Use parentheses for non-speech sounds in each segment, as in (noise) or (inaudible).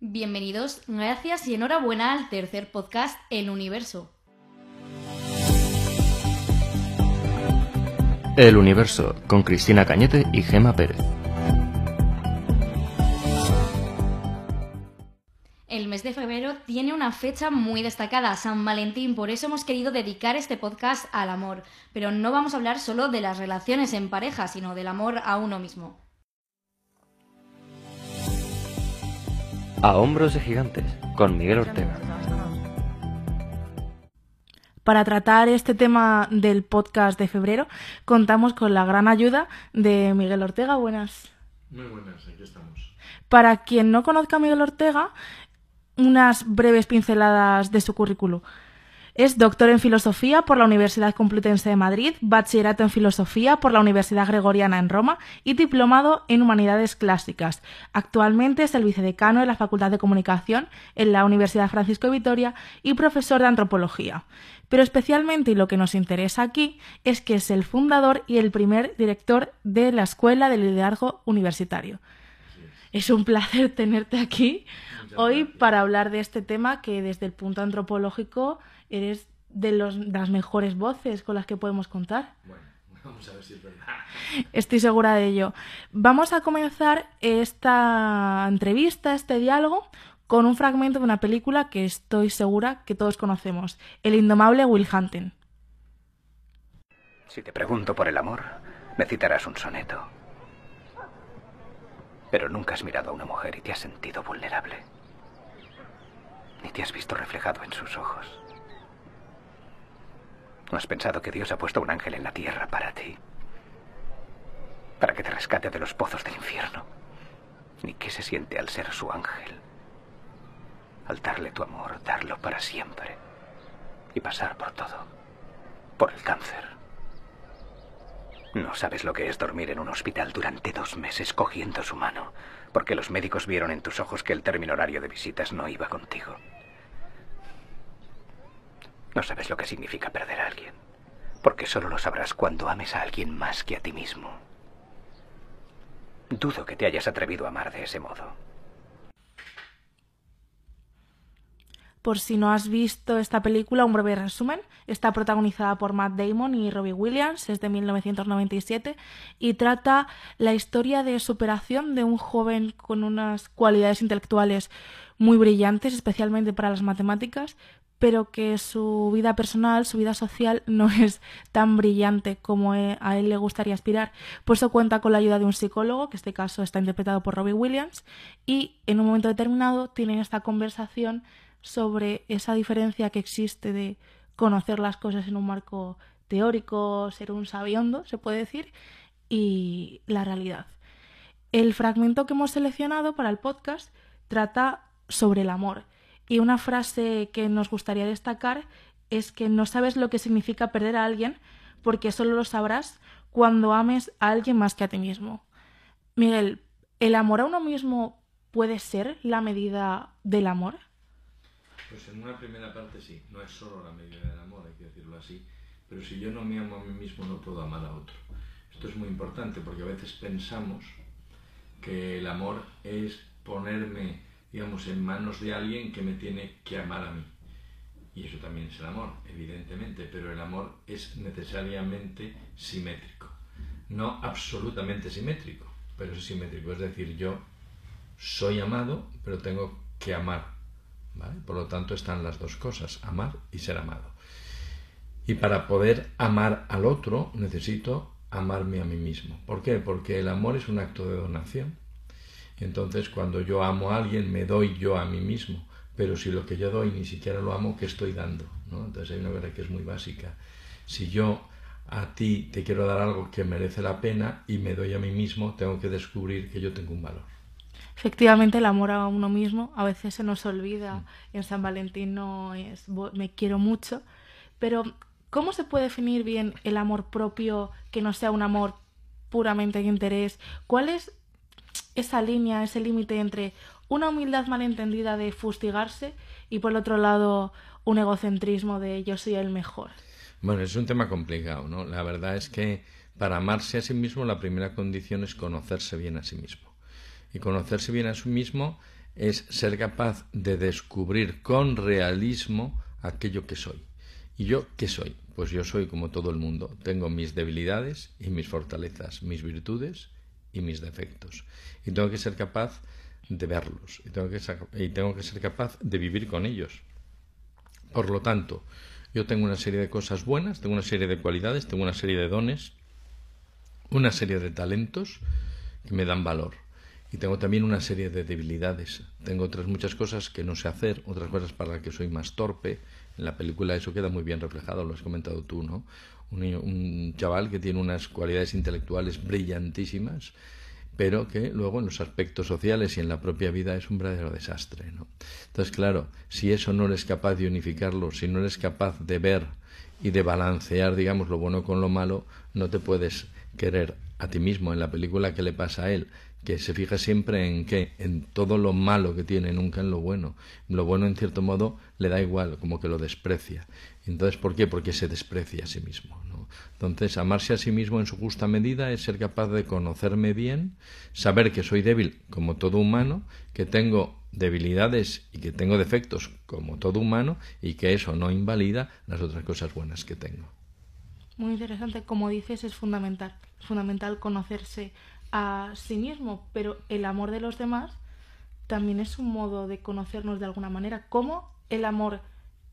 Bienvenidos, gracias y enhorabuena al tercer podcast El Universo. El Universo, con Cristina Cañete y Gema Pérez. El mes de febrero tiene una fecha muy destacada, San Valentín, por eso hemos querido dedicar este podcast al amor. Pero no vamos a hablar solo de las relaciones en pareja, sino del amor a uno mismo. A hombros de gigantes, con Miguel Ortega. Para tratar este tema del podcast de febrero, contamos con la gran ayuda de Miguel Ortega. Buenas. Muy buenas, aquí estamos. Para quien no conozca a Miguel Ortega, unas breves pinceladas de su currículum. Es doctor en Filosofía por la Universidad Complutense de Madrid, bachillerato en Filosofía por la Universidad Gregoriana en Roma y diplomado en Humanidades Clásicas. Actualmente es el vicedecano de la Facultad de Comunicación en la Universidad Francisco de Vitoria y profesor de Antropología. Pero especialmente, y lo que nos interesa aquí, es que es el fundador y el primer director de la Escuela de Liderazgo Universitario. Es un placer tenerte aquí hoy para hablar de este tema que desde el punto antropológico eres de, los, de las mejores voces con las que podemos contar. Bueno, (laughs) vamos a ver si es verdad. Estoy segura de ello. Vamos a comenzar esta entrevista, este diálogo, con un fragmento de una película que estoy segura que todos conocemos, El indomable Will Hunting. Si te pregunto por el amor, me citarás un soneto. Pero nunca has mirado a una mujer y te has sentido vulnerable. Ni te has visto reflejado en sus ojos. No has pensado que Dios ha puesto un ángel en la tierra para ti. Para que te rescate de los pozos del infierno. Ni qué se siente al ser su ángel. Al darle tu amor, darlo para siempre. Y pasar por todo. Por el cáncer. No sabes lo que es dormir en un hospital durante dos meses cogiendo su mano, porque los médicos vieron en tus ojos que el término horario de visitas no iba contigo. No sabes lo que significa perder a alguien, porque solo lo sabrás cuando ames a alguien más que a ti mismo. Dudo que te hayas atrevido a amar de ese modo. Por si no has visto esta película, un breve resumen. Está protagonizada por Matt Damon y Robbie Williams, es de 1997 y trata la historia de superación de un joven con unas cualidades intelectuales muy brillantes, especialmente para las matemáticas, pero que su vida personal, su vida social (laughs) no es tan brillante como a él le gustaría aspirar. Por eso cuenta con la ayuda de un psicólogo, que en este caso está interpretado por Robbie Williams, y en un momento determinado tienen esta conversación sobre esa diferencia que existe de conocer las cosas en un marco teórico, ser un sabiondo, se puede decir, y la realidad. El fragmento que hemos seleccionado para el podcast trata sobre el amor. Y una frase que nos gustaría destacar es que no sabes lo que significa perder a alguien porque solo lo sabrás cuando ames a alguien más que a ti mismo. Miguel, ¿el amor a uno mismo puede ser la medida del amor? Pues en una primera parte sí, no es solo la medida del amor, hay que decirlo así, pero si yo no me amo a mí mismo no puedo amar a otro. Esto es muy importante porque a veces pensamos que el amor es ponerme, digamos, en manos de alguien que me tiene que amar a mí. Y eso también es el amor, evidentemente, pero el amor es necesariamente simétrico. No absolutamente simétrico, pero es simétrico. Es decir, yo soy amado, pero tengo que amar por lo tanto están las dos cosas, amar y ser amado. Y para poder amar al otro necesito amarme a mí mismo. ¿Por qué? Porque el amor es un acto de donación. Y entonces cuando yo amo a alguien me doy yo a mí mismo. Pero si lo que yo doy ni siquiera lo amo, ¿qué estoy dando? ¿no? Entonces hay una verdad que es muy básica. Si yo a ti te quiero dar algo que merece la pena y me doy a mí mismo, tengo que descubrir que yo tengo un valor. Efectivamente, el amor a uno mismo a veces se nos olvida. En San Valentín no es me quiero mucho, pero ¿cómo se puede definir bien el amor propio que no sea un amor puramente de interés? ¿Cuál es esa línea, ese límite entre una humildad malentendida de fustigarse y por otro lado un egocentrismo de yo soy el mejor? Bueno, es un tema complicado, ¿no? La verdad es que para amarse a sí mismo la primera condición es conocerse bien a sí mismo. Y conocerse bien a sí mismo es ser capaz de descubrir con realismo aquello que soy. ¿Y yo qué soy? Pues yo soy como todo el mundo. Tengo mis debilidades y mis fortalezas, mis virtudes y mis defectos. Y tengo que ser capaz de verlos y tengo que ser, y tengo que ser capaz de vivir con ellos. Por lo tanto, yo tengo una serie de cosas buenas, tengo una serie de cualidades, tengo una serie de dones, una serie de talentos que me dan valor. Y tengo también una serie de debilidades. Tengo otras muchas cosas que no sé hacer, otras cosas para las que soy más torpe. En la película eso queda muy bien reflejado, lo has comentado tú, ¿no? Un, un chaval que tiene unas cualidades intelectuales brillantísimas, pero que luego en los aspectos sociales y en la propia vida es un verdadero desastre. ¿no? Entonces, claro, si eso no eres capaz de unificarlo, si no eres capaz de ver y de balancear, digamos, lo bueno con lo malo, no te puedes querer a ti mismo. En la película, ¿qué le pasa a él? Que se fija siempre en qué, en todo lo malo que tiene, nunca en lo bueno. Lo bueno, en cierto modo, le da igual, como que lo desprecia. Entonces, ¿por qué? Porque se desprecia a sí mismo. ¿no? Entonces, amarse a sí mismo en su justa medida es ser capaz de conocerme bien, saber que soy débil como todo humano, que tengo debilidades y que tengo defectos como todo humano y que eso no invalida las otras cosas buenas que tengo. Muy interesante, como dices, es fundamental, fundamental conocerse a sí mismo, pero el amor de los demás también es un modo de conocernos de alguna manera. ¿Cómo el amor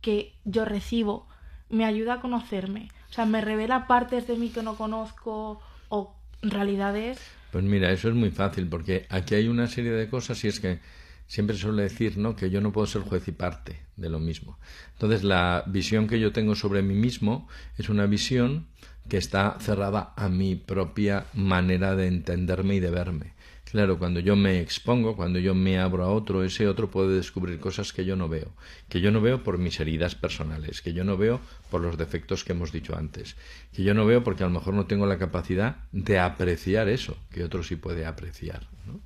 que yo recibo me ayuda a conocerme? O sea, me revela partes de mí que no conozco o realidades. Pues mira, eso es muy fácil porque aquí hay una serie de cosas y es que siempre suele decir ¿no? que yo no puedo ser juez y parte de lo mismo. Entonces la visión que yo tengo sobre mí mismo es una visión que está cerrada a mi propia manera de entenderme y de verme. Claro, cuando yo me expongo, cuando yo me abro a otro, ese otro puede descubrir cosas que yo no veo, que yo no veo por mis heridas personales, que yo no veo por los defectos que hemos dicho antes, que yo no veo porque a lo mejor no tengo la capacidad de apreciar eso, que otro sí puede apreciar. ¿no?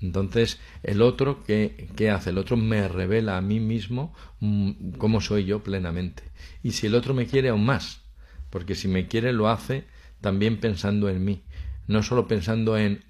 Entonces, el otro, ¿qué, ¿qué, hace? El otro me revela a mí mismo mm, cómo soy yo plenamente. Y si el otro me quiere aún más, porque si me quiere lo hace también pensando en mí, no solo pensando en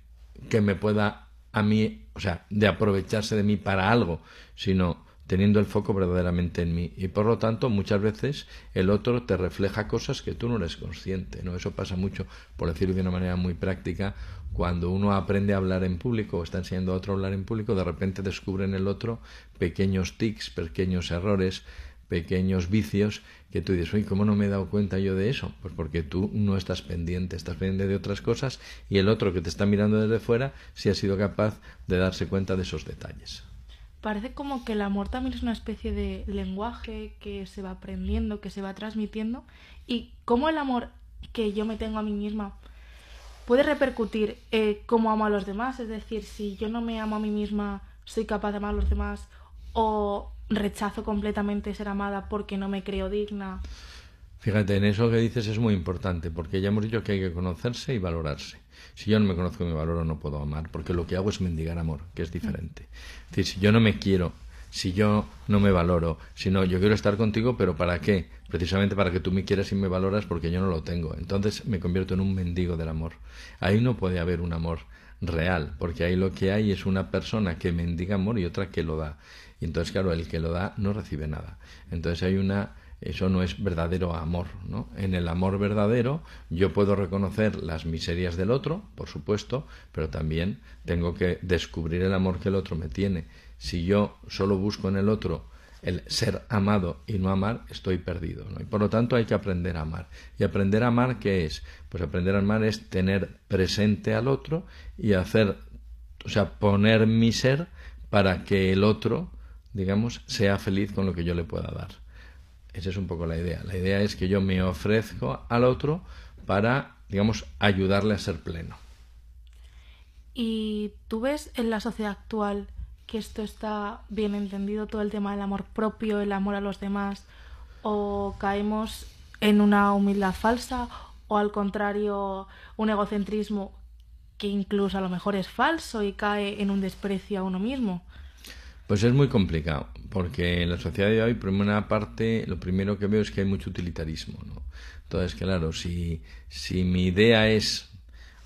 que me pueda a mí, o sea, de aprovecharse de mí para algo, sino teniendo el foco verdaderamente en mí. Y por lo tanto, muchas veces el otro te refleja cosas que tú no eres consciente, ¿no? Eso pasa mucho, por decirlo de una manera muy práctica, cuando uno aprende a hablar en público o está enseñando a otro a hablar en público, de repente descubre en el otro pequeños tics, pequeños errores, pequeños vicios que tú dices, oye, ¿cómo no me he dado cuenta yo de eso? Pues porque tú no estás pendiente, estás pendiente de otras cosas y el otro que te está mirando desde fuera sí ha sido capaz de darse cuenta de esos detalles. Parece como que el amor también es una especie de lenguaje que se va aprendiendo, que se va transmitiendo y cómo el amor que yo me tengo a mí misma puede repercutir eh, cómo amo a los demás, es decir, si yo no me amo a mí misma, soy capaz de amar a los demás o rechazo completamente ser amada porque no me creo digna. Fíjate, en eso que dices es muy importante, porque ya hemos dicho que hay que conocerse y valorarse. Si yo no me conozco y me valoro, no puedo amar, porque lo que hago es mendigar amor, que es diferente. Es decir, si yo no me quiero, si yo no me valoro, si no, yo quiero estar contigo, pero ¿para qué? Precisamente para que tú me quieras y me valoras porque yo no lo tengo. Entonces me convierto en un mendigo del amor. Ahí no puede haber un amor real, porque ahí lo que hay es una persona que mendiga amor y otra que lo da. Y entonces, claro, el que lo da no recibe nada. Entonces hay una eso no es verdadero amor, ¿no? En el amor verdadero yo puedo reconocer las miserias del otro, por supuesto, pero también tengo que descubrir el amor que el otro me tiene. Si yo solo busco en el otro el ser amado y no amar, estoy perdido. Y por lo tanto hay que aprender a amar. ¿Y aprender a amar qué es? Pues aprender a amar es tener presente al otro y hacer, o sea, poner mi ser para que el otro digamos, sea feliz con lo que yo le pueda dar. Esa es un poco la idea. La idea es que yo me ofrezco al otro para, digamos, ayudarle a ser pleno. ¿Y tú ves en la sociedad actual que esto está bien entendido, todo el tema del amor propio, el amor a los demás, o caemos en una humildad falsa, o al contrario, un egocentrismo que incluso a lo mejor es falso y cae en un desprecio a uno mismo? Pues es muy complicado, porque en la sociedad de hoy, por una parte, lo primero que veo es que hay mucho utilitarismo. ¿no? Entonces, claro, si, si mi idea es,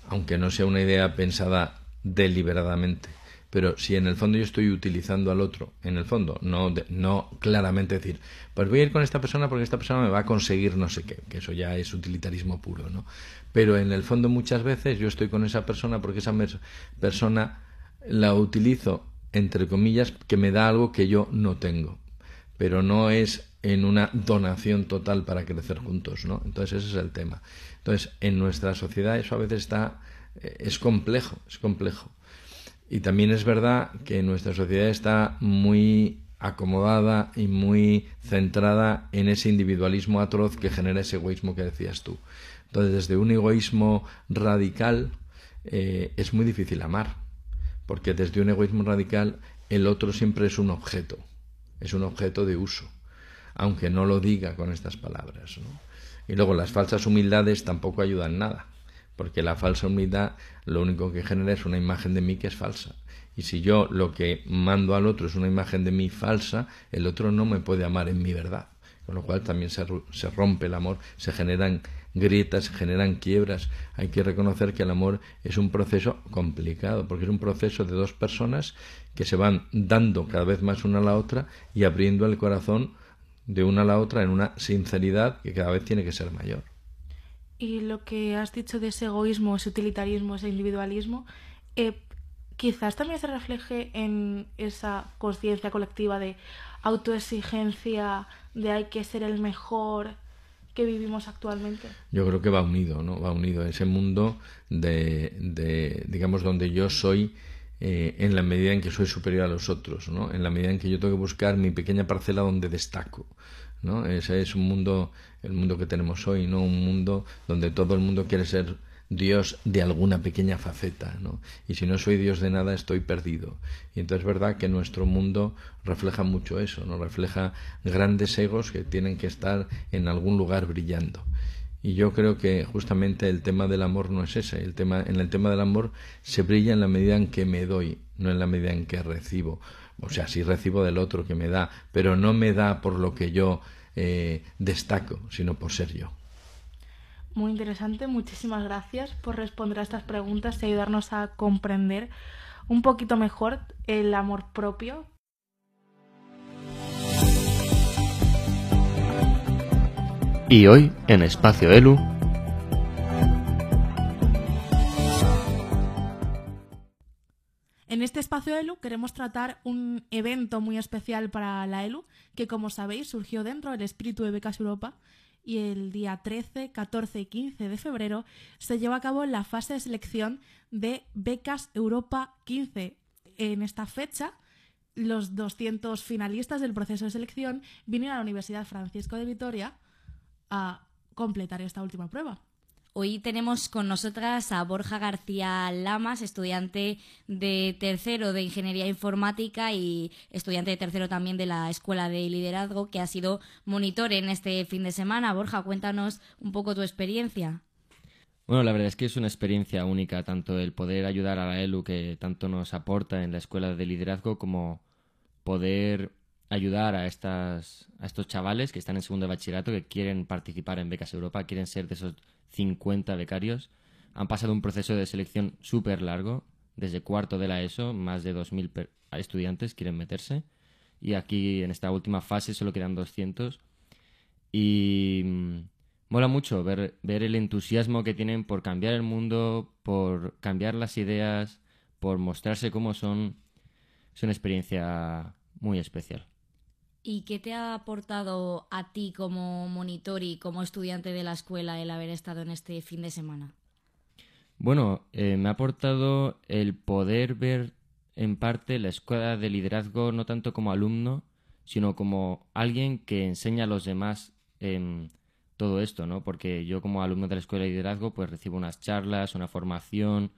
aunque no sea una idea pensada deliberadamente, pero si en el fondo yo estoy utilizando al otro, en el fondo, no, no claramente decir, pues voy a ir con esta persona porque esta persona me va a conseguir no sé qué, que eso ya es utilitarismo puro, ¿no? Pero en el fondo muchas veces yo estoy con esa persona porque esa persona la utilizo, entre comillas, que me da algo que yo no tengo, pero no es en una donación total para crecer juntos, ¿no? Entonces ese es el tema. Entonces, en nuestra sociedad eso a veces está eh, es complejo, es complejo. Y también es verdad que nuestra sociedad está muy acomodada y muy centrada en ese individualismo atroz que genera ese egoísmo que decías tú. Entonces, desde un egoísmo radical eh, es muy difícil amar, porque desde un egoísmo radical el otro siempre es un objeto, es un objeto de uso, aunque no lo diga con estas palabras. Y luego las falsas humildades tampoco ayudan nada, porque la falsa humildad lo único que genera es una imagen de mí que es falsa. Y si yo lo que mando al otro es una imagen de mí falsa, el otro no me puede amar en mi verdad. Con lo cual también se, se rompe el amor, se generan grietas, generan quiebras. Hay que reconocer que el amor es un proceso complicado, porque es un proceso de dos personas que se van dando cada vez más una a la otra y abriendo el corazón de una a la otra en una sinceridad que cada vez tiene que ser mayor. Y lo que has dicho de ese egoísmo, ese utilitarismo, ese individualismo, eh, quizás también se refleje en esa conciencia colectiva de autoexigencia, de hay que ser el mejor que vivimos actualmente. Yo creo que va unido, ¿no? Va unido ese mundo de, de digamos, donde yo soy eh, en la medida en que soy superior a los otros, ¿no? En la medida en que yo tengo que buscar mi pequeña parcela donde destaco. ¿no? Ese es un mundo, el mundo que tenemos hoy, ¿no? Un mundo donde todo el mundo quiere ser Dios de alguna pequeña faceta, ¿no? Y si no soy Dios de nada, estoy perdido. Y entonces es verdad que nuestro mundo refleja mucho eso, ¿no? Refleja grandes egos que tienen que estar en algún lugar brillando. Y yo creo que justamente el tema del amor no es ese. El tema, en el tema del amor se brilla en la medida en que me doy, no en la medida en que recibo. O sea, sí recibo del otro que me da, pero no me da por lo que yo eh, destaco, sino por ser yo. Muy interesante, muchísimas gracias por responder a estas preguntas y ayudarnos a comprender un poquito mejor el amor propio. Y hoy, en Espacio Elu, En este espacio ELU queremos tratar un evento muy especial para la ELU, que como sabéis surgió dentro del espíritu de Becas Europa y el día 13, 14 y 15 de febrero se llevó a cabo la fase de selección de Becas Europa 15. En esta fecha, los 200 finalistas del proceso de selección vinieron a la Universidad Francisco de Vitoria a completar esta última prueba. Hoy tenemos con nosotras a Borja García Lamas, estudiante de tercero de Ingeniería Informática y estudiante de tercero también de la Escuela de Liderazgo, que ha sido monitor en este fin de semana. Borja, cuéntanos un poco tu experiencia. Bueno, la verdad es que es una experiencia única, tanto el poder ayudar a la ELU, que tanto nos aporta en la Escuela de Liderazgo, como poder ayudar a, estas, a estos chavales que están en segundo bachillerato, que quieren participar en Becas Europa, quieren ser de esos 50 becarios. Han pasado un proceso de selección súper largo, desde cuarto de la ESO, más de 2.000 estudiantes quieren meterse. Y aquí en esta última fase solo quedan 200. Y mm, mola mucho ver, ver el entusiasmo que tienen por cambiar el mundo, por cambiar las ideas, por mostrarse cómo son. Es una experiencia muy especial. ¿Y qué te ha aportado a ti como monitor y como estudiante de la escuela el haber estado en este fin de semana? Bueno, eh, me ha aportado el poder ver en parte la escuela de liderazgo no tanto como alumno, sino como alguien que enseña a los demás en todo esto, ¿no? Porque yo como alumno de la escuela de liderazgo pues recibo unas charlas, una formación,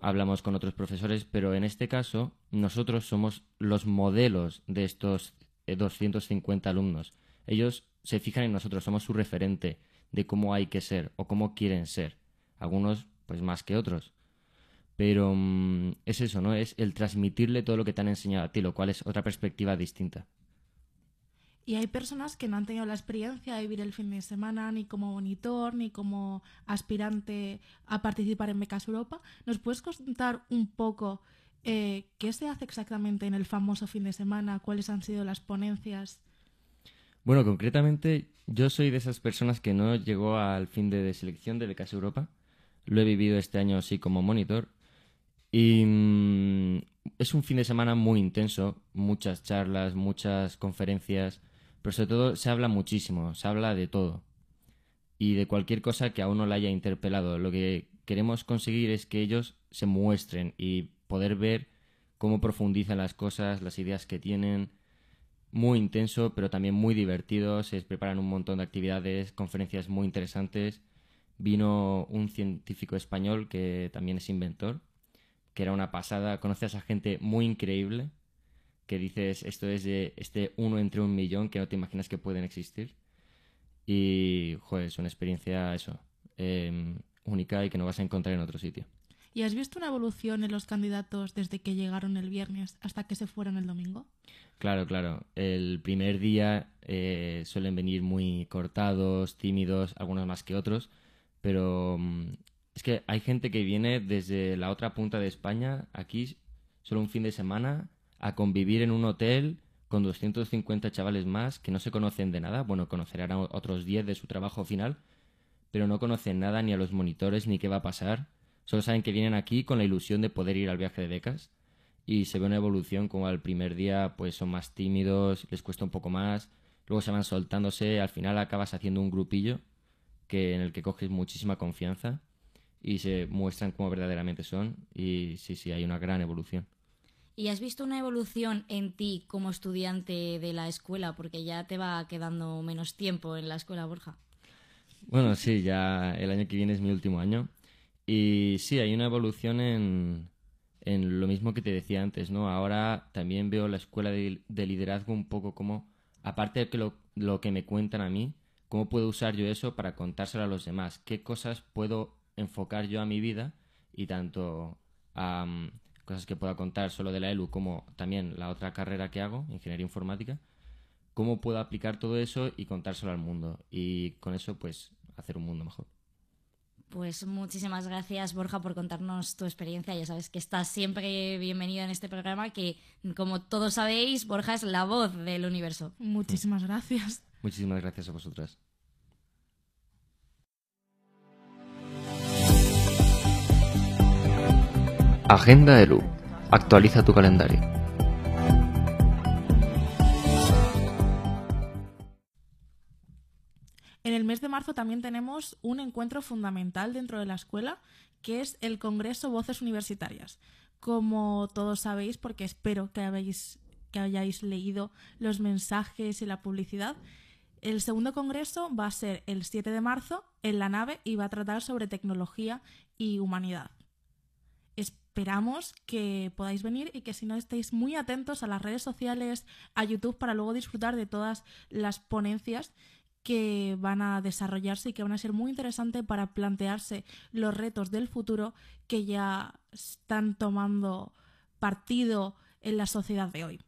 hablamos con otros profesores, pero en este caso nosotros somos los modelos de estos 250 alumnos. Ellos se fijan en nosotros, somos su referente de cómo hay que ser o cómo quieren ser. Algunos, pues más que otros. Pero mm, es eso, ¿no? Es el transmitirle todo lo que te han enseñado a ti, lo cual es otra perspectiva distinta. Y hay personas que no han tenido la experiencia de vivir el fin de semana ni como monitor ni como aspirante a participar en Becas Europa. ¿Nos puedes contar un poco Eh, ¿Qué se hace exactamente en el famoso fin de semana? ¿Cuáles han sido las ponencias? Bueno, concretamente yo soy de esas personas que no llegó al fin de, selección de Becas Europa. Lo he vivido este año así como monitor. Y mm, es un fin de semana muy intenso, muchas charlas, muchas conferencias, pero sobre todo se habla muchísimo, se habla de todo y de cualquier cosa que a uno le haya interpelado. Lo que queremos conseguir es que ellos se muestren y poder ver cómo profundizan las cosas, las ideas que tienen. Muy intenso, pero también muy divertido. Se preparan un montón de actividades, conferencias muy interesantes. Vino un científico español que también es inventor, que era una pasada. Conoces a gente muy increíble, que dices, esto es de este uno entre un millón que no te imaginas que pueden existir. Y, joder, es una experiencia, eso, em, única y que no vas a encontrar en otro sitio. ¿Y has visto una evolución en los candidatos desde que llegaron el viernes hasta que se fueron el domingo? Claro, claro. El primer día eh, suelen venir muy cortados, tímidos, algunos más que otros, pero mm, es que hay gente que viene desde la otra punta de España, aquí solo un fin de semana, a convivir en un hotel con 250 chavales más que no se conocen de nada. Bueno, conocerán otros 10 de su trabajo final, pero no conocen nada ni a los monitores ni qué va a pasar. Solo saben que vienen aquí con la ilusión de poder ir al viaje de becas y se ve una evolución como al primer día pues son más tímidos, les cuesta un poco más, luego se van soltándose, al final acabas haciendo un grupillo que en el que coges muchísima confianza y se muestran como verdaderamente son y sí, sí, hay una gran evolución. ¿Y has visto una evolución en ti como estudiante de la escuela? Porque ya te va quedando menos tiempo en la escuela, Borja. Bueno, sí, ya el año que viene es mi último año. Y sí, hay una evolución en, en lo mismo que te decía antes, ¿no? Ahora también veo la escuela de, liderazgo un poco como, aparte de que lo, lo que me cuentan a mí, cómo puedo usar yo eso para contárselo a los demás, qué cosas puedo enfocar yo a mi vida y tanto a cosas que pueda contar solo de la ELU como también la otra carrera que hago, ingeniería informática, cómo puedo aplicar todo eso y contárselo al mundo y con eso pues hacer un mundo mejor. Pues muchísimas gracias Borja por contarnos tu experiencia. Ya sabes que estás siempre bienvenido en este programa que como todos sabéis Borja es la voz del universo. Muchísimas gracias. Muchísimas gracias a vosotras. Agenda ELU. Actualiza tu calendario. En el mes de marzo también tenemos un encuentro fundamental dentro de la escuela, que es el Congreso Voces Universitarias. Como todos sabéis, porque espero que, hayáis leído los mensajes y la publicidad, el segundo congreso va a ser el 7 de marzo en la nave y va a tratar sobre tecnología y humanidad esperamos que podáis venir y que si no estéis muy atentos a las redes sociales, a YouTube, para luego disfrutar de todas las ponencias que van a desarrollarse y que van a ser muy interesantes para plantearse los retos del futuro que ya están tomando partido en la sociedad de hoy.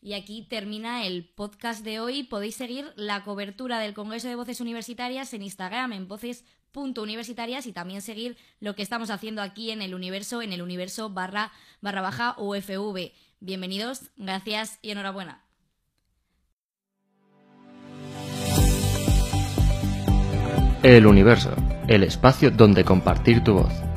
Y aquí termina el podcast de hoy. Podéis seguir la cobertura del Congreso de Voces Universitarias en Instagram, en voces.universitarias y también seguir lo que estamos haciendo aquí en el universo, en el universo barra, barra baja UFV. Bienvenidos, gracias y enhorabuena. El universo, el espacio donde compartir tu voz.